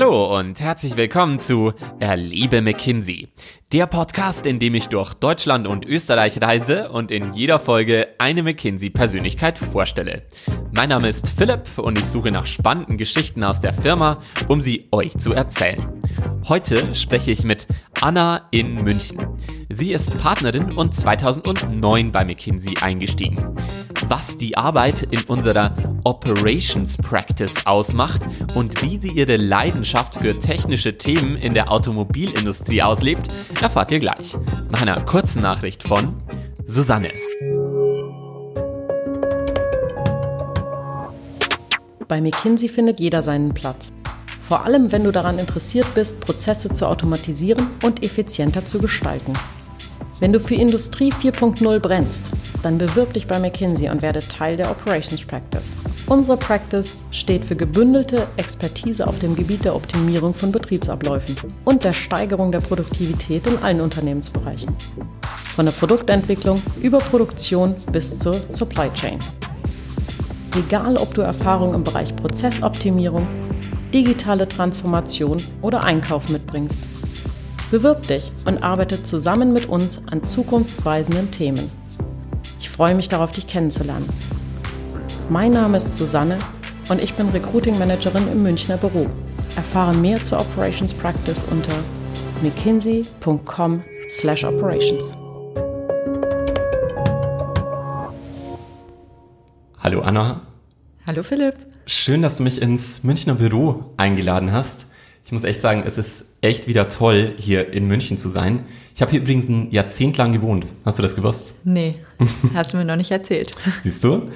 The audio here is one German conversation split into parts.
Hallo und herzlich willkommen zu Erlebe McKinsey, der Podcast, in dem ich durch Deutschland und Österreich reise und in jeder Folge eine McKinsey-Persönlichkeit vorstelle. Mein Name ist Philipp und ich suche nach spannenden Geschichten aus der Firma, um sie euch zu erzählen. Heute spreche ich mit Anna in München. Sie ist Partnerin und 2009 bei McKinsey eingestiegen. Was die Arbeit in unserer Operations Practice ausmacht und wie sie ihre Leidenschaft für technische Themen in der Automobilindustrie auslebt, erfahrt ihr gleich. Nach einer kurzen Nachricht von Susanne. Bei McKinsey findet jeder seinen Platz. Vor allem, wenn du daran interessiert bist, Prozesse zu automatisieren und effizienter zu gestalten. Wenn du für Industrie 4.0 brennst, dann bewirb dich bei McKinsey und werde Teil der Operations Practice. Unsere Practice steht für gebündelte Expertise auf dem Gebiet der Optimierung von Betriebsabläufen und der Steigerung der Produktivität in allen Unternehmensbereichen. Von der Produktentwicklung über Produktion bis zur Supply Chain. Egal, ob du Erfahrung im Bereich Prozessoptimierung, digitale Transformation oder Einkauf mitbringst. Bewirb dich und arbeite zusammen mit uns an zukunftsweisenden Themen. Ich freue mich darauf, dich kennenzulernen. Mein Name ist Susanne und ich bin Recruiting Managerin im Münchner Büro. Erfahre mehr zur Operations Practice unter mckinsey.com/operations. Hallo Anna. Hallo Philipp. Schön, dass du mich ins Münchner Büro eingeladen hast. Ich muss echt sagen, es ist echt wieder toll, hier in München zu sein. Ich habe hier übrigens ein Jahrzehnt lang gewohnt. Hast du das gewusst? Nee, hast du mir noch nicht erzählt. Siehst du?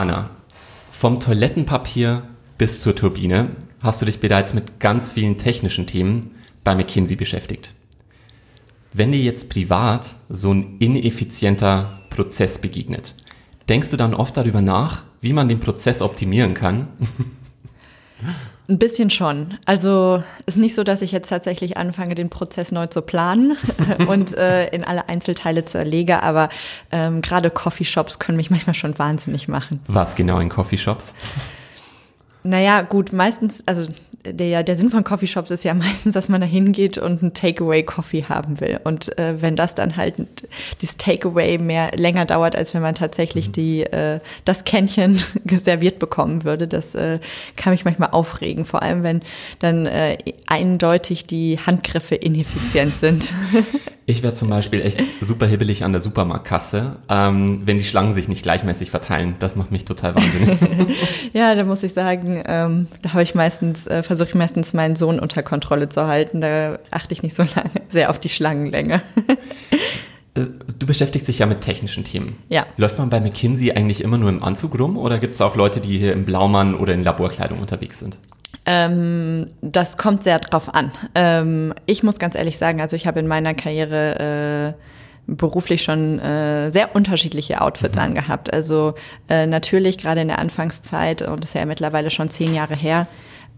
Anna, vom Toilettenpapier bis zur Turbine hast du dich bereits mit ganz vielen technischen Themen bei McKinsey beschäftigt. Wenn dir jetzt privat so ein ineffizienter Prozess begegnet, denkst du dann oft darüber nach, wie man den Prozess optimieren kann? Ein bisschen schon. Also ist nicht so, dass ich jetzt tatsächlich anfange, den Prozess neu zu planen und äh, in alle Einzelteile zu erlege, aber ähm, gerade Coffeeshops können mich manchmal schon wahnsinnig machen. Was genau in Coffeeshops? Naja, gut, meistens, also der, der Sinn von Coffeeshops ist ja meistens, dass man da hingeht und einen Takeaway-Coffee haben will. Und äh, wenn das dann halt dieses Takeaway mehr länger dauert, als wenn man tatsächlich mhm. die, äh, das Kännchen serviert bekommen würde, das äh, kann mich manchmal aufregen. Vor allem, wenn dann äh, eindeutig die Handgriffe ineffizient sind. Ich wäre zum Beispiel echt super hibbelig an der Supermarktkasse, ähm, wenn die Schlangen sich nicht gleichmäßig verteilen. Das macht mich total wahnsinnig. ja, da muss ich sagen, ähm, da habe ich meistens, äh, versuche ich meistens meinen Sohn unter Kontrolle zu halten. Da achte ich nicht so lange, sehr auf die Schlangenlänge. Äh, du beschäftigst dich ja mit technischen Themen. Ja. Läuft man bei McKinsey eigentlich immer nur im Anzug rum oder gibt es auch Leute, die hier im Blaumann oder in Laborkleidung unterwegs sind? Ähm, das kommt sehr drauf an. Ähm, ich muss ganz ehrlich sagen, also ich habe in meiner Karriere äh, beruflich schon äh, sehr unterschiedliche Outfits mhm. angehabt. Also äh, natürlich gerade in der Anfangszeit, und das ist ja mittlerweile schon zehn Jahre her,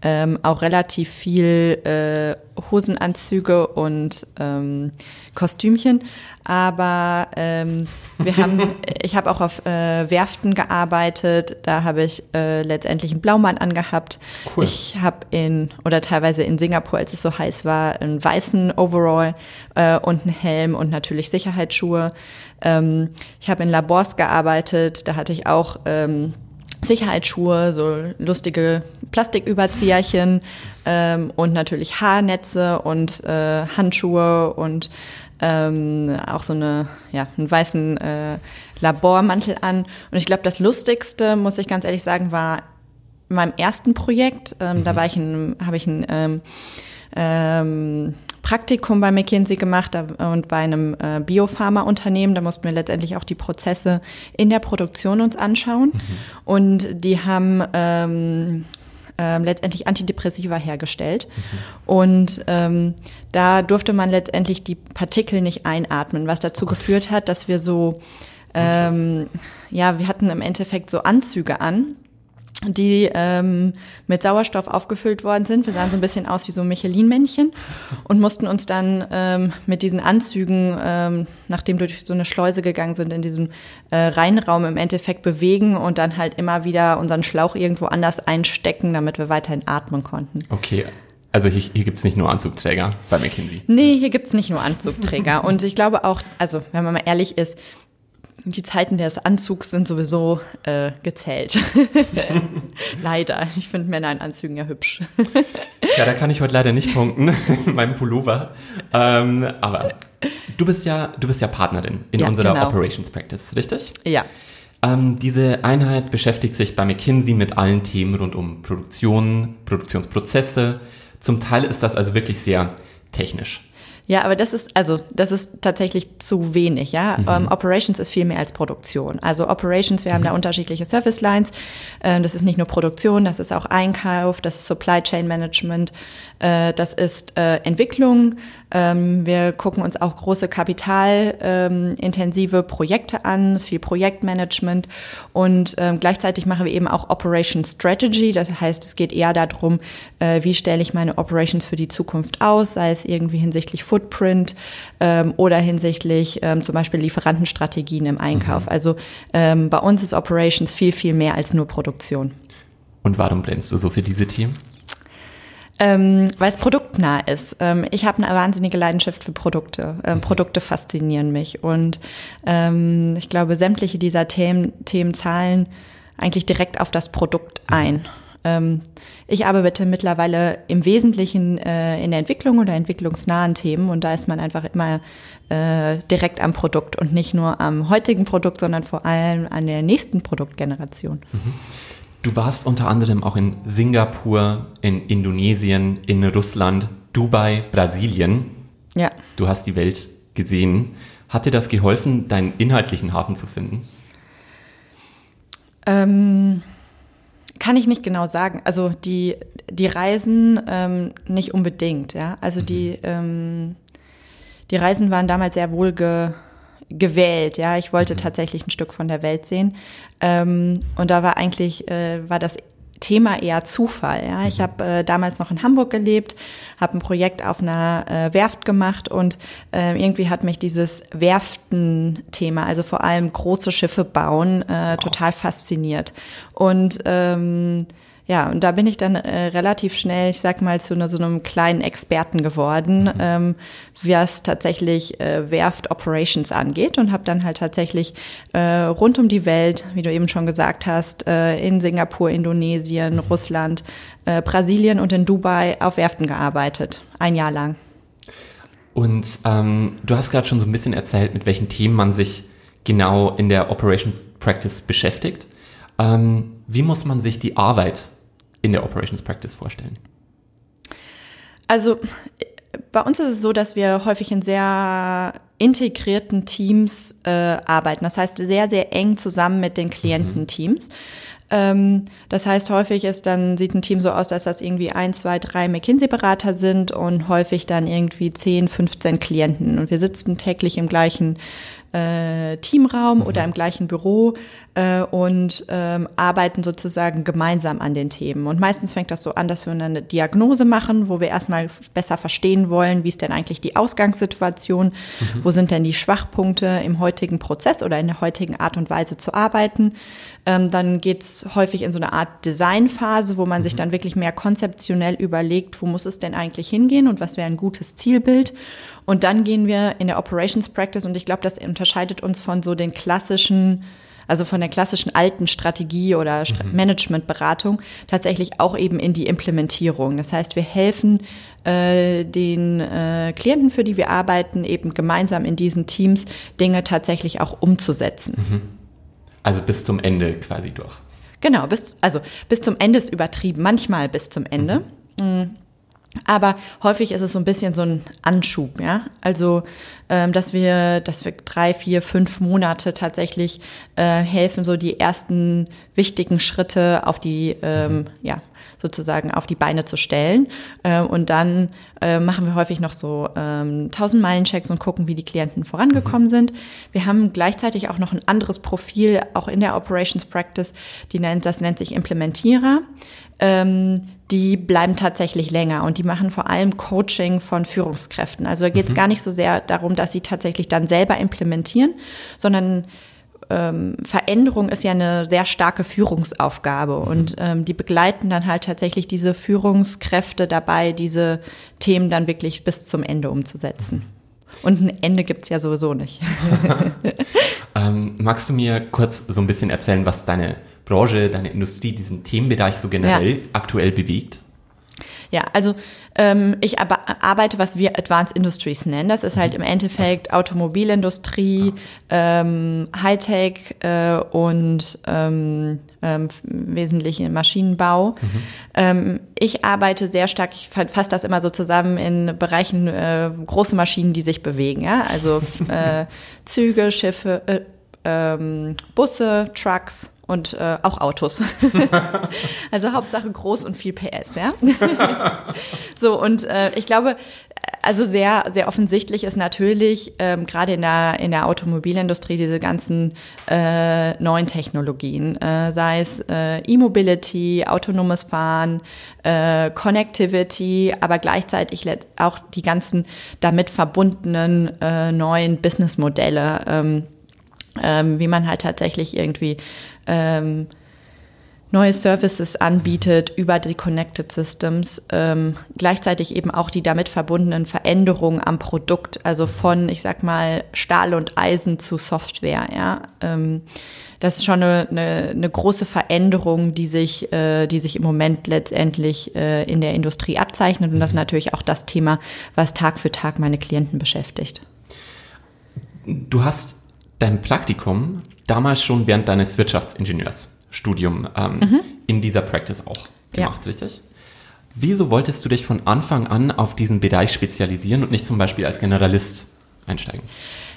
ähm, auch relativ viel äh, Hosenanzüge und ähm, Kostümchen. Aber ähm, wir haben, ich habe auch auf äh, Werften gearbeitet. Da habe ich äh, letztendlich einen Blaumann angehabt. Cool. Ich habe in oder teilweise in Singapur, als es so heiß war, einen weißen Overall äh, und einen Helm und natürlich Sicherheitsschuhe. Ähm, ich habe in Labors gearbeitet. Da hatte ich auch ähm, Sicherheitsschuhe, so lustige Plastiküberzieherchen ähm, und natürlich Haarnetze und äh, Handschuhe und ähm, auch so eine, ja, einen weißen äh, Labormantel an. Und ich glaube, das Lustigste, muss ich ganz ehrlich sagen, war in meinem ersten Projekt. Ähm, mhm. Da war ich in, habe ich ein ähm, ähm, Praktikum bei McKinsey gemacht und bei einem äh, Biopharma-Unternehmen. Da mussten wir letztendlich auch die Prozesse in der Produktion uns anschauen. Mhm. Und die haben ähm, äh, letztendlich Antidepressiva hergestellt. Mhm. Und ähm, da durfte man letztendlich die Partikel nicht einatmen, was dazu oh geführt hat, dass wir so, ähm, ja, wir hatten im Endeffekt so Anzüge an, die ähm, mit Sauerstoff aufgefüllt worden sind. Wir sahen so ein bisschen aus wie so Michelin-Männchen und mussten uns dann ähm, mit diesen Anzügen, ähm, nachdem wir durch so eine Schleuse gegangen sind, in diesem äh, Reinraum im Endeffekt bewegen und dann halt immer wieder unseren Schlauch irgendwo anders einstecken, damit wir weiterhin atmen konnten. Okay. Also hier, hier gibt es nicht nur Anzugträger bei McKinsey. Nee, hier gibt es nicht nur Anzugträger. und ich glaube auch, also wenn man mal ehrlich ist, die Zeiten des Anzugs sind sowieso äh, gezählt. leider. Ich finde Männer in Anzügen ja hübsch. ja, da kann ich heute leider nicht punkten, in meinem Pullover. Ähm, aber du bist ja, du bist ja Partnerin in ja, unserer genau. Operations Practice, richtig? Ja. Ähm, diese Einheit beschäftigt sich bei McKinsey mit allen Themen rund um Produktion, Produktionsprozesse. Zum Teil ist das also wirklich sehr technisch. Ja, aber das ist, also, das ist tatsächlich zu wenig, ja. Mhm. Ähm, Operations ist viel mehr als Produktion. Also Operations, wir mhm. haben da mhm. unterschiedliche Service Lines. Ähm, das ist nicht nur Produktion, das ist auch Einkauf, das ist Supply Chain Management, äh, das ist äh, Entwicklung. Ähm, wir gucken uns auch große kapitalintensive Projekte an, es ist viel Projektmanagement und ähm, gleichzeitig machen wir eben auch Operation Strategy. Das heißt, es geht eher darum, äh, wie stelle ich meine Operations für die Zukunft aus, sei es irgendwie hinsichtlich Footprint ähm, oder hinsichtlich ähm, zum Beispiel Lieferantenstrategien im Einkauf. Mhm. Also ähm, bei uns ist Operations viel, viel mehr als nur Produktion. Und warum brennst du so für diese Themen? Ähm, weil es produktnah ist. Ähm, ich habe eine wahnsinnige Leidenschaft für Produkte. Ähm, Produkte faszinieren mich. Und ähm, ich glaube, sämtliche dieser Themen, Themen zahlen eigentlich direkt auf das Produkt ein. Ähm, ich arbeite mittlerweile im Wesentlichen äh, in der Entwicklung oder entwicklungsnahen Themen und da ist man einfach immer äh, direkt am Produkt und nicht nur am heutigen Produkt, sondern vor allem an der nächsten Produktgeneration. Mhm. Du warst unter anderem auch in Singapur, in Indonesien, in Russland, Dubai, Brasilien. Ja. Du hast die Welt gesehen. Hat dir das geholfen, deinen inhaltlichen Hafen zu finden? Ähm, kann ich nicht genau sagen. Also die, die Reisen ähm, nicht unbedingt, ja. Also mhm. die, ähm, die Reisen waren damals sehr wohl ge, gewählt, ja. Ich wollte mhm. tatsächlich ein Stück von der Welt sehen. Ähm, und da war eigentlich, äh, war das Thema eher Zufall. Ja. Ich mhm. habe äh, damals noch in Hamburg gelebt, habe ein Projekt auf einer äh, Werft gemacht und äh, irgendwie hat mich dieses Werften-Thema, also vor allem große Schiffe bauen, äh, total fasziniert. Und ähm, ja, und da bin ich dann äh, relativ schnell, ich sag mal, zu ne, so einem kleinen Experten geworden, mhm. ähm, was tatsächlich äh, Werft Operations angeht und habe dann halt tatsächlich äh, rund um die Welt, wie du eben schon gesagt hast, äh, in Singapur, Indonesien, mhm. Russland, äh, Brasilien und in Dubai auf Werften gearbeitet, ein Jahr lang. Und ähm, du hast gerade schon so ein bisschen erzählt, mit welchen Themen man sich genau in der Operations Practice beschäftigt. Ähm, wie muss man sich die Arbeit in der Operations Practice vorstellen? Also bei uns ist es so, dass wir häufig in sehr integrierten Teams äh, arbeiten. Das heißt, sehr, sehr eng zusammen mit den Kliententeams. Mhm. Ähm, das heißt, häufig ist dann, sieht ein Team so aus, dass das irgendwie ein, zwei, drei McKinsey-Berater sind und häufig dann irgendwie 10, 15 Klienten. Und wir sitzen täglich im gleichen äh, Teamraum mhm. oder im gleichen Büro äh, und ähm, arbeiten sozusagen gemeinsam an den Themen. Und meistens fängt das so an, dass wir eine Diagnose machen, wo wir erstmal besser verstehen wollen, wie ist denn eigentlich die Ausgangssituation, mhm. wo sind denn die Schwachpunkte im heutigen Prozess oder in der heutigen Art und Weise zu arbeiten. Ähm, dann geht's häufig in so eine Art Designphase, wo man mhm. sich dann wirklich mehr konzeptionell überlegt, wo muss es denn eigentlich hingehen und was wäre ein gutes Zielbild. Und dann gehen wir in der Operations Practice und ich glaube, das unterscheidet uns von so den klassischen also von der klassischen alten Strategie oder mhm. Managementberatung tatsächlich auch eben in die Implementierung. Das heißt, wir helfen äh, den äh, Klienten, für die wir arbeiten, eben gemeinsam in diesen Teams Dinge tatsächlich auch umzusetzen. Mhm. Also bis zum Ende quasi durch. Genau, bis, also bis zum Ende ist übertrieben, manchmal bis zum Ende. Mhm. Mhm. Aber häufig ist es so ein bisschen so ein Anschub, ja. Also, ähm, dass wir, dass wir drei, vier, fünf Monate tatsächlich äh, helfen, so die ersten wichtigen Schritte auf die, ähm, ja, sozusagen auf die Beine zu stellen. Äh, und dann äh, machen wir häufig noch so ähm, 1000 Meilen-Checks und gucken, wie die Klienten vorangekommen mhm. sind. Wir haben gleichzeitig auch noch ein anderes Profil, auch in der Operations Practice, die nennt, das nennt sich Implementierer. Ähm, die bleiben tatsächlich länger und die machen vor allem Coaching von Führungskräften. Also geht es mhm. gar nicht so sehr darum, dass sie tatsächlich dann selber implementieren, sondern ähm, Veränderung ist ja eine sehr starke Führungsaufgabe mhm. und ähm, die begleiten dann halt tatsächlich diese Führungskräfte dabei, diese Themen dann wirklich bis zum Ende umzusetzen. Und ein Ende gibt es ja sowieso nicht. ähm, magst du mir kurz so ein bisschen erzählen, was deine Branche, deine Industrie, diesen Themenbereich so generell ja. aktuell bewegt? Ja, also ähm, ich arbeite, was wir Advanced Industries nennen. Das ist halt mhm. im Endeffekt was? Automobilindustrie, ah. ähm, Hightech äh, und ähm, ähm, wesentlich Maschinenbau. Mhm. Ähm, ich arbeite sehr stark, ich fasse das immer so zusammen in Bereichen äh, große Maschinen, die sich bewegen. Ja? Also äh, Züge, Schiffe, äh, ähm, Busse, Trucks, und äh, auch Autos. also Hauptsache groß und viel PS, ja. so und äh, ich glaube, also sehr sehr offensichtlich ist natürlich ähm, gerade in der in der Automobilindustrie diese ganzen äh, neuen Technologien, äh, sei es äh, E-Mobility, autonomes Fahren, äh, Connectivity, aber gleichzeitig auch die ganzen damit verbundenen äh, neuen Businessmodelle. Ähm, ähm, wie man halt tatsächlich irgendwie ähm, neue Services anbietet über die Connected Systems, ähm, gleichzeitig eben auch die damit verbundenen Veränderungen am Produkt, also von, ich sag mal, Stahl und Eisen zu Software, ja. Ähm, das ist schon eine, eine, eine große Veränderung, die sich, äh, die sich im Moment letztendlich äh, in der Industrie abzeichnet. Und das ist natürlich auch das Thema, was Tag für Tag meine Klienten beschäftigt. Du hast dein Praktikum damals schon während deines Wirtschaftsingenieursstudiums ähm, mhm. in dieser Practice auch gemacht, ja. richtig? Wieso wolltest du dich von Anfang an auf diesen Bereich spezialisieren und nicht zum Beispiel als Generalist einsteigen?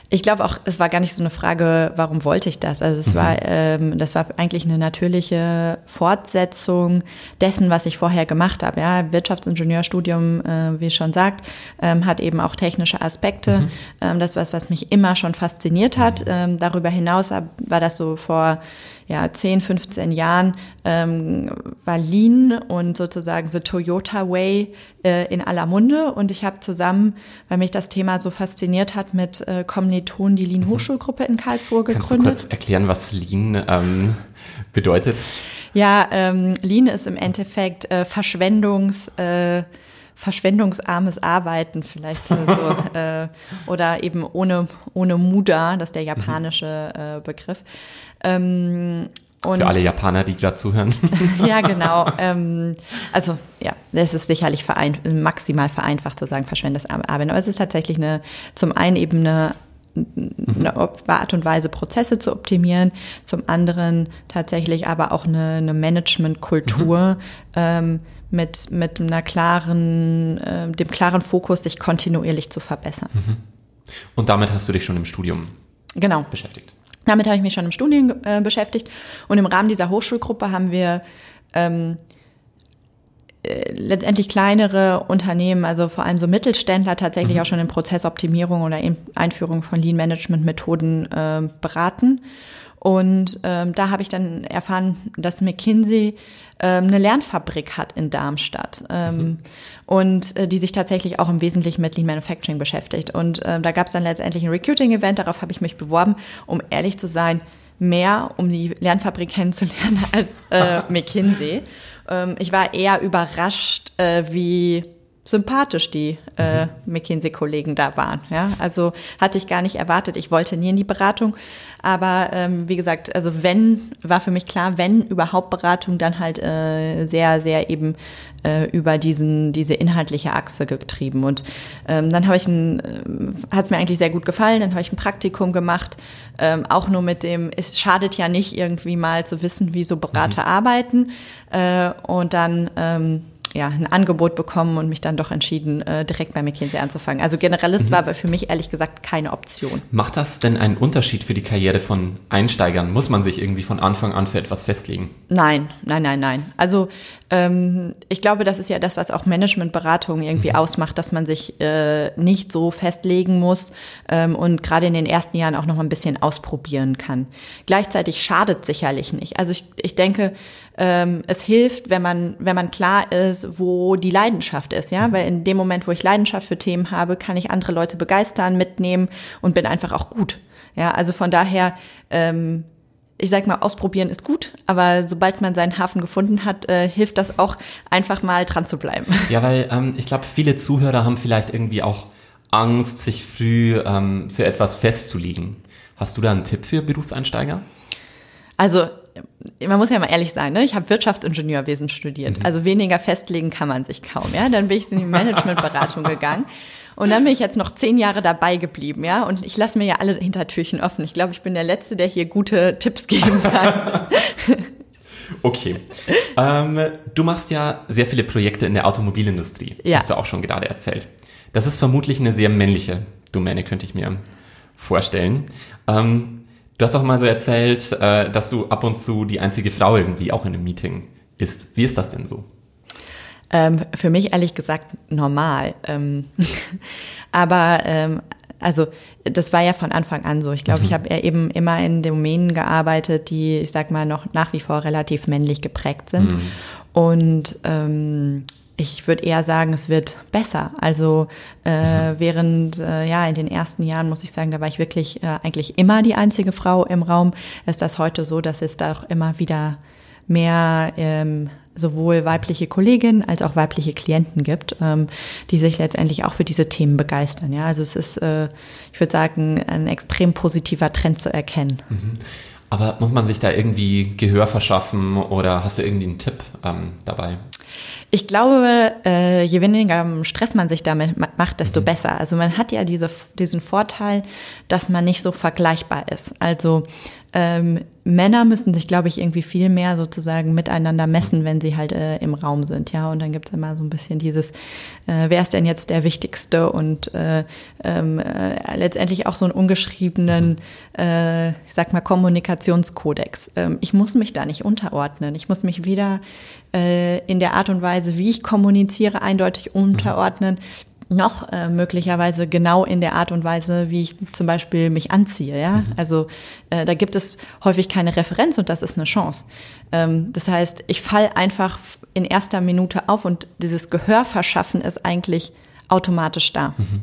Ich glaube auch, es war gar nicht so eine Frage, warum wollte ich das? Also es mhm. war, ähm, das war eigentlich eine natürliche Fortsetzung dessen, was ich vorher gemacht habe. Ja, Wirtschaftsingenieurstudium, äh, wie schon sagt, ähm, hat eben auch technische Aspekte. Mhm. Ähm, das was, was mich immer schon fasziniert hat. Mhm. Ähm, darüber hinaus war das so vor ja, 10, 15 Jahren ähm, war Lean und sozusagen The Toyota Way äh, in aller Munde. Und ich habe zusammen, weil mich das Thema so fasziniert hat, mit äh, Kommilitonen die Lean mhm. Hochschulgruppe in Karlsruhe gegründet. Kannst du kurz erklären, was Lean ähm, bedeutet? Ja, ähm, Lean ist im Endeffekt äh, Verschwendungs... Äh, verschwendungsarmes Arbeiten vielleicht so äh, oder eben ohne ohne Muda, das ist der japanische äh, Begriff. Ähm, und Für alle Japaner, die gerade zuhören. ja, genau. Ähm, also ja, es ist sicherlich verein, maximal vereinfacht zu sagen, verschwendetes Arbeiten. Aber es ist tatsächlich eine, zum einen eben eine, eine Art und Weise, Prozesse zu optimieren, zum anderen tatsächlich aber auch eine, eine Managementkultur mhm. ähm, mit, mit einer klaren, äh, dem klaren Fokus, sich kontinuierlich zu verbessern. Mhm. Und damit hast du dich schon im Studium genau. beschäftigt? Damit habe ich mich schon im Studium äh, beschäftigt. Und im Rahmen dieser Hochschulgruppe haben wir ähm, äh, letztendlich kleinere Unternehmen, also vor allem so Mittelständler, tatsächlich mhm. auch schon in Prozessoptimierung oder in Einführung von Lean-Management-Methoden äh, beraten. Und ähm, da habe ich dann erfahren, dass McKinsey ähm, eine Lernfabrik hat in Darmstadt ähm, mhm. und äh, die sich tatsächlich auch im Wesentlichen mit Lean Manufacturing beschäftigt. Und äh, da gab es dann letztendlich ein Recruiting-Event, darauf habe ich mich beworben, um ehrlich zu sein, mehr um die Lernfabrik kennenzulernen als äh, McKinsey. Ähm, ich war eher überrascht, äh, wie sympathisch die äh, mhm. McKinsey-Kollegen da waren. Ja, also hatte ich gar nicht erwartet. Ich wollte nie in die Beratung, aber ähm, wie gesagt, also wenn war für mich klar, wenn überhaupt Beratung, dann halt äh, sehr, sehr eben äh, über diesen diese inhaltliche Achse getrieben. Und ähm, dann habe ich ein, äh, hat es mir eigentlich sehr gut gefallen. Dann habe ich ein Praktikum gemacht, ähm, auch nur mit dem. Es schadet ja nicht irgendwie mal zu wissen, wie so Berater mhm. arbeiten. Äh, und dann ähm, ja, ein Angebot bekommen und mich dann doch entschieden, äh, direkt bei McKinsey anzufangen. Also Generalist mhm. war für mich ehrlich gesagt keine Option. Macht das denn einen Unterschied für die Karriere von Einsteigern? Muss man sich irgendwie von Anfang an für etwas festlegen? Nein, nein, nein, nein. Also ähm, ich glaube, das ist ja das, was auch Managementberatung irgendwie mhm. ausmacht, dass man sich äh, nicht so festlegen muss ähm, und gerade in den ersten Jahren auch noch mal ein bisschen ausprobieren kann. Gleichzeitig schadet sicherlich nicht. Also ich, ich denke, ähm, es hilft, wenn man, wenn man klar ist, wo die Leidenschaft ist, ja, mhm. weil in dem Moment, wo ich Leidenschaft für Themen habe, kann ich andere Leute begeistern, mitnehmen und bin einfach auch gut. Ja, also von daher ähm, ich sag mal, ausprobieren ist gut, aber sobald man seinen Hafen gefunden hat, äh, hilft das auch, einfach mal dran zu bleiben. Ja, weil ähm, ich glaube, viele Zuhörer haben vielleicht irgendwie auch Angst, sich früh ähm, für etwas festzulegen. Hast du da einen Tipp für Berufseinsteiger? Also man muss ja mal ehrlich sein, ne? ich habe Wirtschaftsingenieurwesen studiert. Mhm. Also weniger festlegen kann man sich kaum. Ja? Dann bin ich in die Managementberatung gegangen und dann bin ich jetzt noch zehn Jahre dabei geblieben, ja. Und ich lasse mir ja alle Hintertürchen offen. Ich glaube, ich bin der Letzte, der hier gute Tipps geben kann. okay. Ähm, du machst ja sehr viele Projekte in der Automobilindustrie. Ja. Hast du auch schon gerade erzählt. Das ist vermutlich eine sehr männliche Domäne, könnte ich mir vorstellen. Ähm, du hast auch mal so erzählt, äh, dass du ab und zu die einzige Frau irgendwie auch in einem Meeting ist. Wie ist das denn so? Ähm, für mich ehrlich gesagt normal. Ähm, aber ähm, also das war ja von Anfang an so. Ich glaube, mhm. ich habe ja eben immer in Domänen gearbeitet, die, ich sag mal, noch nach wie vor relativ männlich geprägt sind. Mhm. Und ähm, ich würde eher sagen, es wird besser. Also äh, mhm. während äh, ja in den ersten Jahren muss ich sagen, da war ich wirklich äh, eigentlich immer die einzige Frau im Raum. Ist das heute so, dass es da auch immer wieder mehr ähm, sowohl weibliche Kolleginnen als auch weibliche Klienten gibt, ähm, die sich letztendlich auch für diese Themen begeistern. Ja, also es ist, äh, ich würde sagen, ein extrem positiver Trend zu erkennen. Mhm. Aber muss man sich da irgendwie Gehör verschaffen oder hast du irgendwie einen Tipp ähm, dabei? Ich glaube, äh, je weniger Stress man sich damit macht, desto mhm. besser. Also man hat ja diese, diesen Vorteil, dass man nicht so vergleichbar ist. Also ähm, Männer müssen sich, glaube ich, irgendwie viel mehr sozusagen miteinander messen, wenn sie halt äh, im Raum sind, ja. Und dann gibt es immer so ein bisschen dieses, äh, wer ist denn jetzt der Wichtigste und äh, ähm, äh, letztendlich auch so einen ungeschriebenen, äh, ich sag mal, Kommunikationskodex. Ähm, ich muss mich da nicht unterordnen. Ich muss mich weder äh, in der Art und Weise, wie ich kommuniziere, eindeutig unterordnen noch äh, möglicherweise genau in der Art und Weise, wie ich zum Beispiel mich anziehe. Ja? Mhm. Also äh, da gibt es häufig keine Referenz und das ist eine Chance. Ähm, das heißt, ich fall einfach in erster Minute auf und dieses Gehör verschaffen ist eigentlich automatisch da. Mhm.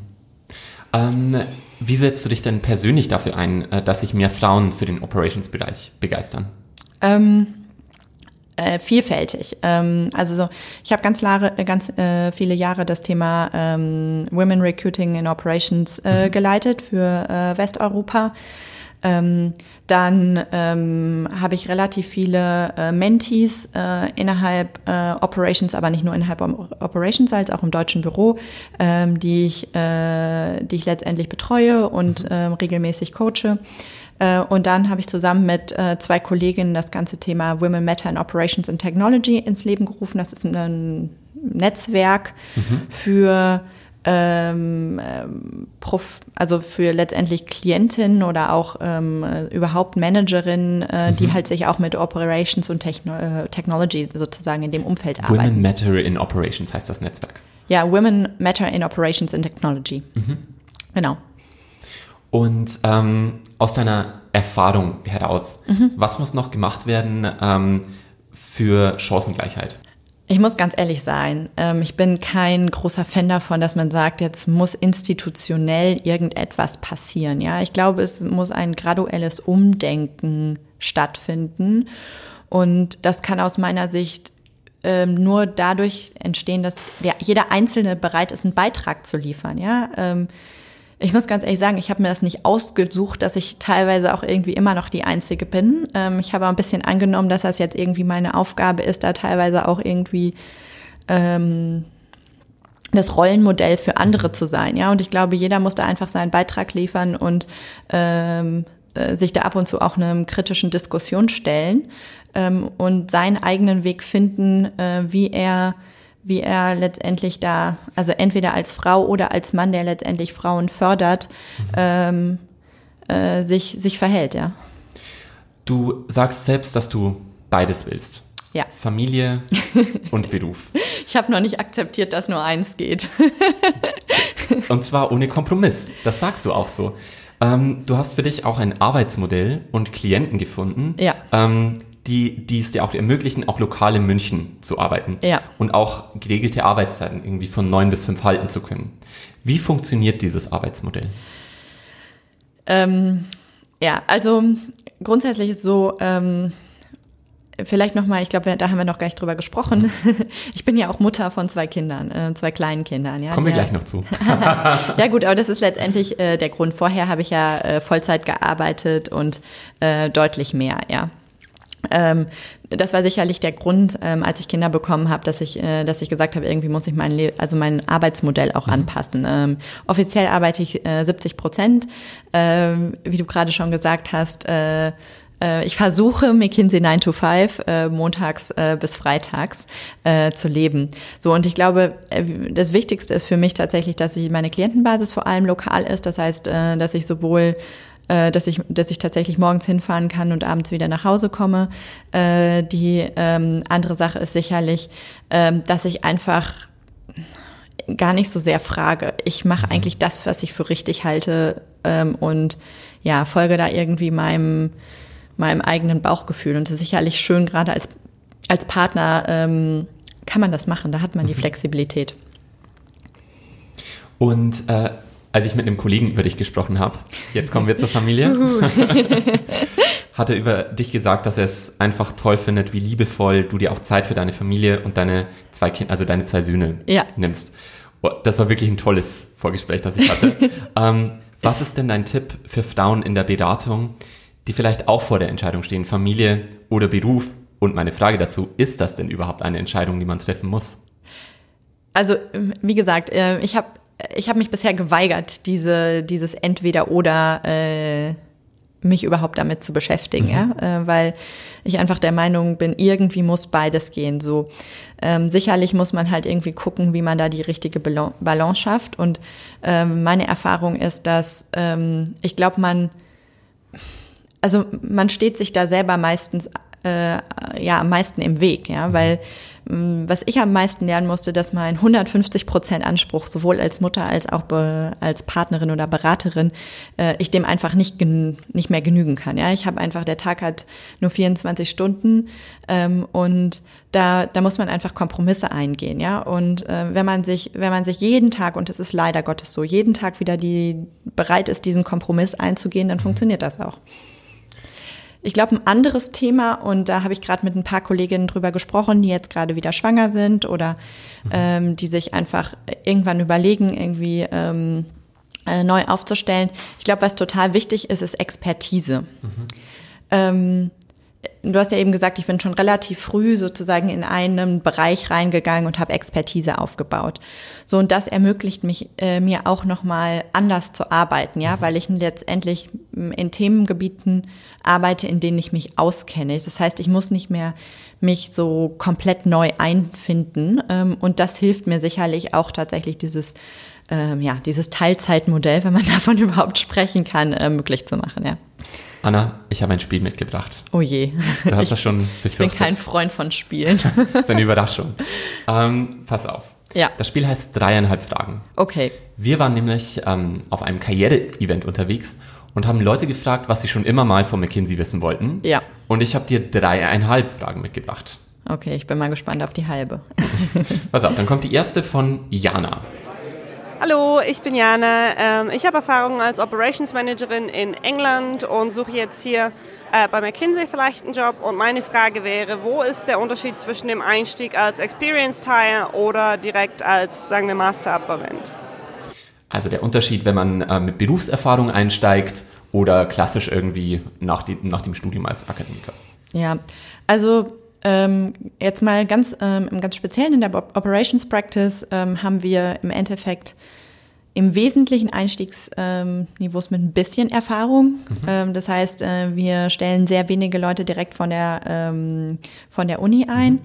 Ähm, wie setzt du dich denn persönlich dafür ein, äh, dass sich mehr Frauen für den Operations-Bereich begeistern? Ähm, äh, vielfältig. Ähm, also so, ich habe ganz, ganz äh, viele Jahre das Thema ähm, Women Recruiting in Operations äh, mhm. geleitet für äh, Westeuropa. Ähm, dann ähm, habe ich relativ viele äh, Mentees äh, innerhalb äh, Operations, aber nicht nur innerhalb Operations, als auch im deutschen Büro, ähm, die, ich, äh, die ich letztendlich betreue und äh, regelmäßig coache. Äh, und dann habe ich zusammen mit äh, zwei Kolleginnen das ganze Thema Women Matter in Operations and Technology ins Leben gerufen. Das ist ein Netzwerk mhm. für ähm, Prof, also für letztendlich Klientinnen oder auch ähm, überhaupt Managerinnen, äh, mhm. die halt sich auch mit Operations und Techno äh, Technology sozusagen in dem Umfeld Women arbeiten. Women Matter in Operations heißt das Netzwerk. Ja, Women Matter in Operations and Technology. Mhm. Genau. Und ähm, aus deiner Erfahrung heraus, mhm. was muss noch gemacht werden ähm, für Chancengleichheit? Ich muss ganz ehrlich sein, ähm, ich bin kein großer Fan davon, dass man sagt, jetzt muss institutionell irgendetwas passieren. Ja, ich glaube, es muss ein graduelles Umdenken stattfinden. Und das kann aus meiner Sicht ähm, nur dadurch entstehen, dass der, jeder Einzelne bereit ist, einen Beitrag zu liefern. Ja, ähm, ich muss ganz ehrlich sagen, ich habe mir das nicht ausgesucht, dass ich teilweise auch irgendwie immer noch die Einzige bin. Ähm, ich habe ein bisschen angenommen, dass das jetzt irgendwie meine Aufgabe ist, da teilweise auch irgendwie ähm, das Rollenmodell für andere zu sein. Ja, und ich glaube, jeder muss da einfach seinen Beitrag liefern und ähm, äh, sich da ab und zu auch einem kritischen Diskussion stellen ähm, und seinen eigenen Weg finden, äh, wie er wie er letztendlich da, also entweder als Frau oder als Mann, der letztendlich Frauen fördert, mhm. ähm, äh, sich, sich verhält, ja. Du sagst selbst, dass du beides willst. Ja. Familie und Beruf. Ich habe noch nicht akzeptiert, dass nur eins geht. und zwar ohne Kompromiss. Das sagst du auch so. Ähm, du hast für dich auch ein Arbeitsmodell und Klienten gefunden, ja. ähm, die, die es dir auch ermöglichen, auch lokal in München zu arbeiten. Ja. Und auch geregelte Arbeitszeiten irgendwie von neun bis fünf halten zu können. Wie funktioniert dieses Arbeitsmodell? Ähm, ja, also grundsätzlich ist so, ähm, Vielleicht nochmal, ich glaube, da haben wir noch gar nicht drüber gesprochen. Ich bin ja auch Mutter von zwei Kindern, äh, zwei kleinen Kindern. Ja, Kommen wir gleich noch zu. ja gut, aber das ist letztendlich äh, der Grund. Vorher habe ich ja äh, Vollzeit gearbeitet und äh, deutlich mehr, ja. Ähm, das war sicherlich der Grund, ähm, als ich Kinder bekommen habe, dass ich, äh, dass ich gesagt habe, irgendwie muss ich mein, Le also mein Arbeitsmodell auch mhm. anpassen. Ähm, offiziell arbeite ich äh, 70 Prozent, ähm, wie du gerade schon gesagt hast. Äh, äh, ich versuche McKinsey 9 to 5 äh, montags äh, bis freitags äh, zu leben. So und ich glaube, äh, das Wichtigste ist für mich tatsächlich, dass ich meine Klientenbasis vor allem lokal ist. Das heißt, äh, dass ich sowohl dass ich, dass ich tatsächlich morgens hinfahren kann und abends wieder nach Hause komme. die ähm, andere Sache ist sicherlich, ähm, dass ich einfach gar nicht so sehr frage. Ich mache mhm. eigentlich das, was ich für richtig halte ähm, und ja, folge da irgendwie meinem meinem eigenen Bauchgefühl. Und das ist sicherlich schön, gerade als, als Partner ähm, kann man das machen, da hat man die mhm. Flexibilität. Und äh, als ich mit einem Kollegen über dich gesprochen habe, jetzt kommen wir zur Familie, hat er über dich gesagt, dass er es einfach toll findet, wie liebevoll du dir auch Zeit für deine Familie und deine zwei Kinder, also deine zwei Söhne ja. nimmst. Oh, das war wirklich ein tolles Vorgespräch, das ich hatte. ähm, was ist denn dein Tipp für Frauen in der Beratung, die vielleicht auch vor der Entscheidung stehen, Familie oder Beruf. Und meine Frage dazu, ist das denn überhaupt eine Entscheidung, die man treffen muss? Also, wie gesagt, äh, ich habe ich hab mich bisher geweigert, diese, dieses Entweder-Oder äh, mich überhaupt damit zu beschäftigen, mhm. ja, äh, weil ich einfach der Meinung bin, irgendwie muss beides gehen. So ähm, sicherlich muss man halt irgendwie gucken, wie man da die richtige Balance schafft. Und ähm, meine Erfahrung ist, dass ähm, ich glaube, man also man steht sich da selber meistens äh, ja am meisten im Weg, ja, weil mh, mm, was ich am meisten lernen musste, dass mein 150 Prozent Anspruch sowohl als Mutter als auch als Partnerin oder Beraterin äh, ich dem einfach nicht nicht mehr genügen kann. Ja, ich habe einfach der Tag hat nur 24 Stunden ähm, und da da muss man einfach Kompromisse eingehen, ja. Und äh, wenn man sich wenn man sich jeden Tag und es ist leider Gottes so jeden Tag wieder die bereit ist, diesen Kompromiss einzugehen, dann funktioniert das auch. Ich glaube, ein anderes Thema, und da habe ich gerade mit ein paar Kolleginnen drüber gesprochen, die jetzt gerade wieder schwanger sind oder mhm. ähm, die sich einfach irgendwann überlegen, irgendwie ähm, äh, neu aufzustellen. Ich glaube, was total wichtig ist, ist Expertise. Mhm. Ähm, du hast ja eben gesagt, ich bin schon relativ früh sozusagen in einen Bereich reingegangen und habe Expertise aufgebaut. So und das ermöglicht mich äh, mir auch noch mal anders zu arbeiten, ja, mhm. weil ich letztendlich in Themengebieten arbeite, in denen ich mich auskenne. Das heißt, ich muss nicht mehr mich so komplett neu einfinden ähm, und das hilft mir sicherlich auch tatsächlich dieses ähm, ja dieses Teilzeitmodell, wenn man davon überhaupt sprechen kann, äh, möglich zu machen, ja. Anna, ich habe ein Spiel mitgebracht. Oh je. Du hast ich, das schon befürchtet. Ich bin kein Freund von Spielen. das ist eine Überraschung. Ähm, pass auf. Ja. Das Spiel heißt dreieinhalb Fragen. Okay. Wir waren nämlich ähm, auf einem Karriere-Event unterwegs und haben Leute gefragt, was sie schon immer mal von McKinsey wissen wollten. Ja. Und ich habe dir dreieinhalb Fragen mitgebracht. Okay, ich bin mal gespannt auf die halbe. Pass auf, dann kommt die erste von Jana. Hallo, ich bin Jana. Ähm, ich habe Erfahrung als Operations Managerin in England und suche jetzt hier äh, bei McKinsey vielleicht einen Job. Und meine Frage wäre, wo ist der Unterschied zwischen dem Einstieg als Experienced Hire oder direkt als, sagen wir, Masterabsolvent? Also der Unterschied, wenn man äh, mit Berufserfahrung einsteigt oder klassisch irgendwie nach, die, nach dem Studium als Akademiker. Ja, also ähm, jetzt mal ganz ähm, im ganz Speziellen in der Operations Practice ähm, haben wir im Endeffekt im Wesentlichen Einstiegsniveaus mit ein bisschen Erfahrung. Mhm. Ähm, das heißt, äh, wir stellen sehr wenige Leute direkt von der, ähm, von der Uni ein. Mhm.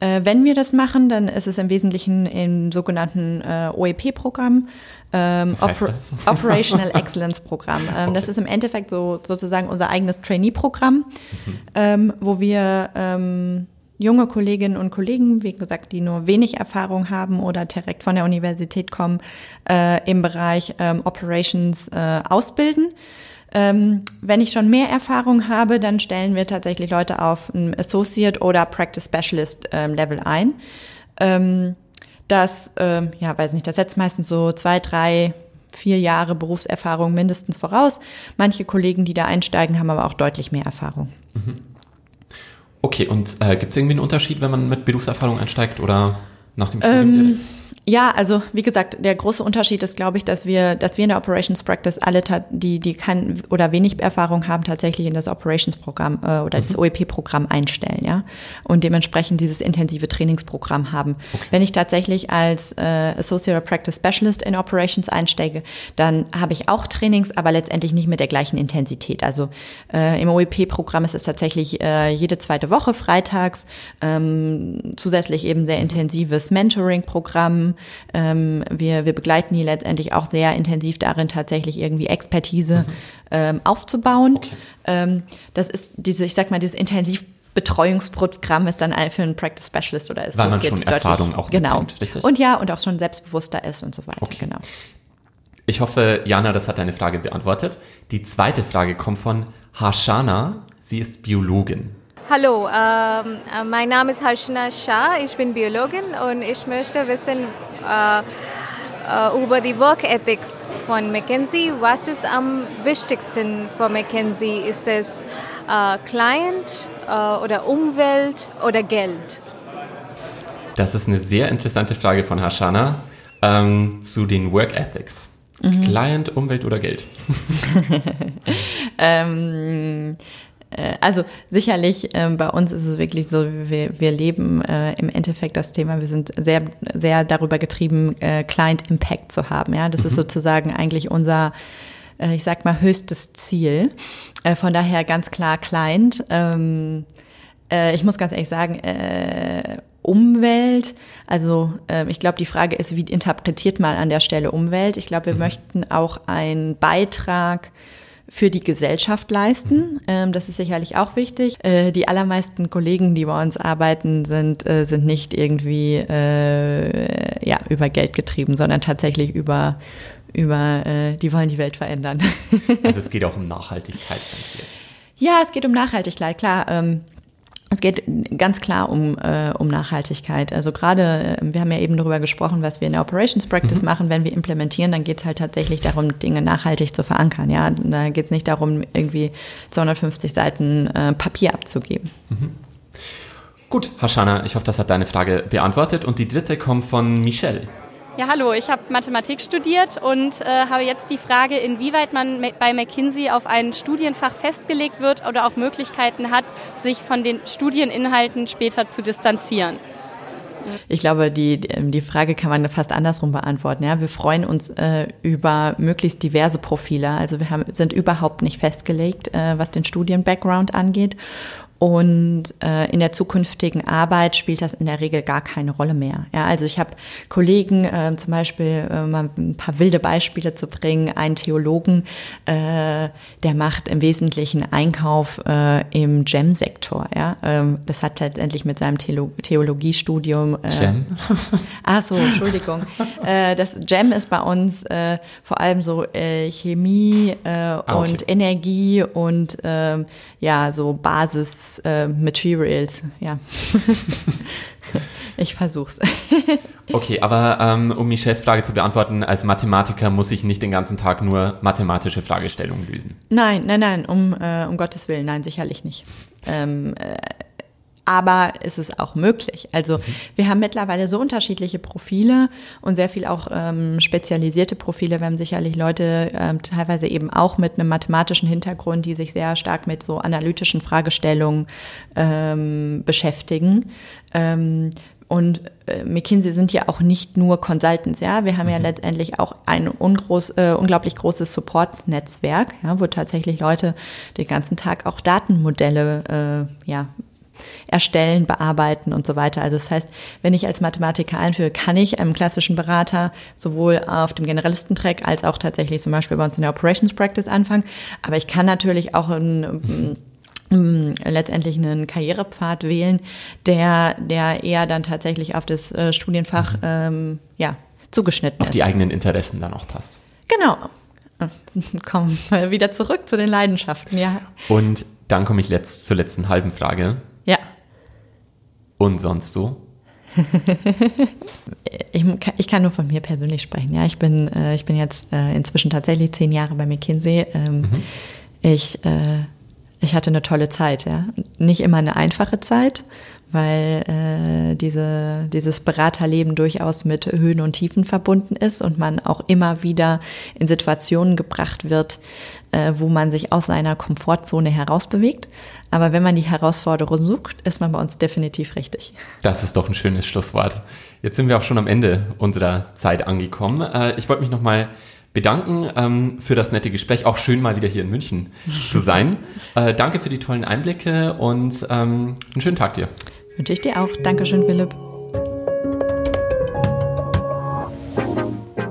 Äh, wenn wir das machen, dann ist es im Wesentlichen im sogenannten äh, OEP-Programm. Ähm, Oper Operational Excellence Programm. Ähm, okay. Das ist im Endeffekt so sozusagen unser eigenes Trainee-Programm, mhm. ähm, wo wir ähm, junge Kolleginnen und Kollegen, wie gesagt, die nur wenig Erfahrung haben oder direkt von der Universität kommen, äh, im Bereich ähm, Operations äh, ausbilden. Ähm, wenn ich schon mehr Erfahrung habe, dann stellen wir tatsächlich Leute auf ein Associate oder Practice Specialist ähm, Level ein. Ähm, das, ähm, ja, weiß nicht, das setzt meistens so zwei, drei, vier Jahre Berufserfahrung mindestens voraus. Manche Kollegen, die da einsteigen, haben aber auch deutlich mehr Erfahrung. Mhm. Okay, und äh, gibt es irgendwie einen Unterschied, wenn man mit Berufserfahrung einsteigt oder nach dem Studium? Ähm, ja, also wie gesagt, der große Unterschied ist, glaube ich, dass wir, dass wir in der Operations Practice alle, die, die kein oder wenig Erfahrung haben, tatsächlich in das Operations-Programm äh, oder mhm. das OEP-Programm einstellen, ja, und dementsprechend dieses intensive Trainingsprogramm haben. Okay. Wenn ich tatsächlich als äh, Associate Practice Specialist in Operations einsteige, dann habe ich auch Trainings, aber letztendlich nicht mit der gleichen Intensität. Also äh, im OEP-Programm ist es tatsächlich äh, jede zweite Woche freitags, ähm, zusätzlich eben sehr intensives Mentoring-Programm ähm, wir, wir begleiten die letztendlich auch sehr intensiv darin, tatsächlich irgendwie Expertise mhm. ähm, aufzubauen. Okay. Ähm, das ist diese, ich sag mal, dieses intensiv Betreuungsprogramm ist dann für einen Practice Specialist oder ist Weil man schon Erfahrung auch genau mitbringt, richtig? und ja und auch schon selbstbewusster ist und so weiter okay. genau. Ich hoffe, Jana, das hat deine Frage beantwortet. Die zweite Frage kommt von Harshana. Sie ist Biologin. Hallo, ähm, äh, mein Name ist Harshana Shah, ich bin Biologin und ich möchte wissen äh, äh, über die Work Ethics von McKinsey. Was ist am wichtigsten für McKinsey? Ist es äh, Client äh, oder Umwelt oder Geld? Das ist eine sehr interessante Frage von Harshana ähm, zu den Work Ethics. Mhm. Client, Umwelt oder Geld? ähm, äh, also sicherlich äh, bei uns ist es wirklich so, wir, wir leben äh, im Endeffekt das Thema, wir sind sehr, sehr darüber getrieben, äh, Client Impact zu haben. Ja, das mhm. ist sozusagen eigentlich unser, äh, ich sag mal, höchstes Ziel. Äh, von daher ganz klar Client. Ähm, äh, ich muss ganz ehrlich sagen, äh, Umwelt. Also äh, ich glaube, die Frage ist, wie interpretiert man an der Stelle Umwelt? Ich glaube, wir mhm. möchten auch einen Beitrag für die Gesellschaft leisten. Ähm, das ist sicherlich auch wichtig. Äh, die allermeisten Kollegen, die bei uns arbeiten, sind, äh, sind nicht irgendwie äh, ja, über Geld getrieben, sondern tatsächlich über, über äh, die wollen die Welt verändern. also es geht auch um Nachhaltigkeit. Ja, es geht um Nachhaltigkeit, klar. Ähm, es geht ganz klar um, äh, um Nachhaltigkeit. Also gerade, äh, wir haben ja eben darüber gesprochen, was wir in der Operations Practice mhm. machen. Wenn wir implementieren, dann geht es halt tatsächlich darum, Dinge nachhaltig zu verankern. Ja, da geht es nicht darum, irgendwie 250 Seiten äh, Papier abzugeben. Mhm. Gut, Hashana, ich hoffe, das hat deine Frage beantwortet. Und die dritte kommt von Michelle. Ja, hallo, ich habe Mathematik studiert und äh, habe jetzt die Frage, inwieweit man bei McKinsey auf ein Studienfach festgelegt wird oder auch Möglichkeiten hat, sich von den Studieninhalten später zu distanzieren. Ich glaube, die, die Frage kann man fast andersrum beantworten. Ja? Wir freuen uns äh, über möglichst diverse Profile. Also wir haben, sind überhaupt nicht festgelegt, äh, was den Studien-Background angeht. Und äh, in der zukünftigen Arbeit spielt das in der Regel gar keine Rolle mehr. Ja, also ich habe Kollegen, äh, zum Beispiel äh, mal ein paar wilde Beispiele zu bringen, einen Theologen, äh, der macht im Wesentlichen Einkauf äh, im Gem-Sektor. Ja, ähm, das hat letztendlich mit seinem Theolo Theologiestudium. Äh, Gem? Ach so, Entschuldigung. äh, das Gem ist bei uns äh, vor allem so äh, Chemie äh, ah, okay. und Energie und äh, ja so Basis äh, Materials, ja. ich versuch's. okay, aber ähm, um Michelles Frage zu beantworten, als Mathematiker muss ich nicht den ganzen Tag nur mathematische Fragestellungen lösen. Nein, nein, nein, um, äh, um Gottes Willen, nein, sicherlich nicht. Ähm, äh, aber es ist auch möglich. Also mhm. wir haben mittlerweile so unterschiedliche Profile und sehr viel auch ähm, spezialisierte Profile. Wir haben sicherlich Leute ähm, teilweise eben auch mit einem mathematischen Hintergrund, die sich sehr stark mit so analytischen Fragestellungen ähm, beschäftigen. Ähm, und äh, McKinsey sind ja auch nicht nur Consultants, ja. Wir haben mhm. ja letztendlich auch ein ungroß, äh, unglaublich großes Support-Netzwerk, ja, wo tatsächlich Leute den ganzen Tag auch Datenmodelle äh, ja, erstellen, bearbeiten und so weiter. Also das heißt, wenn ich als Mathematiker einführe, kann ich einem klassischen Berater sowohl auf dem Generalistentrack als auch tatsächlich zum Beispiel bei uns in der Operations Practice anfangen. Aber ich kann natürlich auch ein letztendlich einen Karrierepfad wählen, der, der eher dann tatsächlich auf das äh, Studienfach ähm, ja, zugeschnitten auf ist. die eigenen Interessen dann auch passt. Genau. Kommen wir wieder zurück zu den Leidenschaften, ja. Und dann komme ich letzt, zur letzten halben Frage. Ja. Und sonst so? Ich, kann- ich kann nur von mir persönlich sprechen. Ja, ich bin, äh, ich bin jetzt äh, inzwischen tatsächlich zehn Jahre bei McKinsey. Ähm, Ich, äh, ich hatte eine tolle Zeit. Ja, nicht immer eine einfache Zeit, weil äh, diese, dieses Beraterleben durchaus mit Höhen und Tiefen verbunden ist und man auch immer wieder in Situationen gebracht wird, äh, wo man sich aus seiner Komfortzone herausbewegt. Aber wenn man die Herausforderung sucht, ist man bei uns definitiv richtig. Das ist doch ein schönes Schlusswort. Jetzt sind wir auch schon am Ende unserer Zeit angekommen. Äh, ich wollte mich nochmal bedanken ähm, für das nette Gespräch. Auch schön mal wieder hier in München zu sein. Äh, danke für die tollen Einblicke und ähm, einen schönen Tag dir. Wünsche ich dir auch. Dankeschön, Philipp.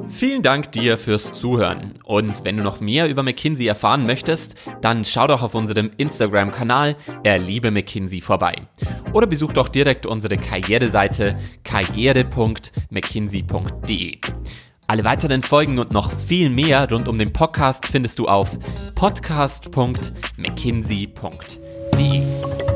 Vielen Dank dir fürs Zuhören. Und wenn du noch mehr über McKinsey erfahren möchtest, dann schau doch auf unserem Instagram-Kanal Erliebe McKinsey vorbei. Oder besuch doch direkt unsere Karriereseite karriere.mckinsey.de. Alle weiteren Folgen und noch viel mehr rund um den Podcast findest du auf podcast.mckinsey.de.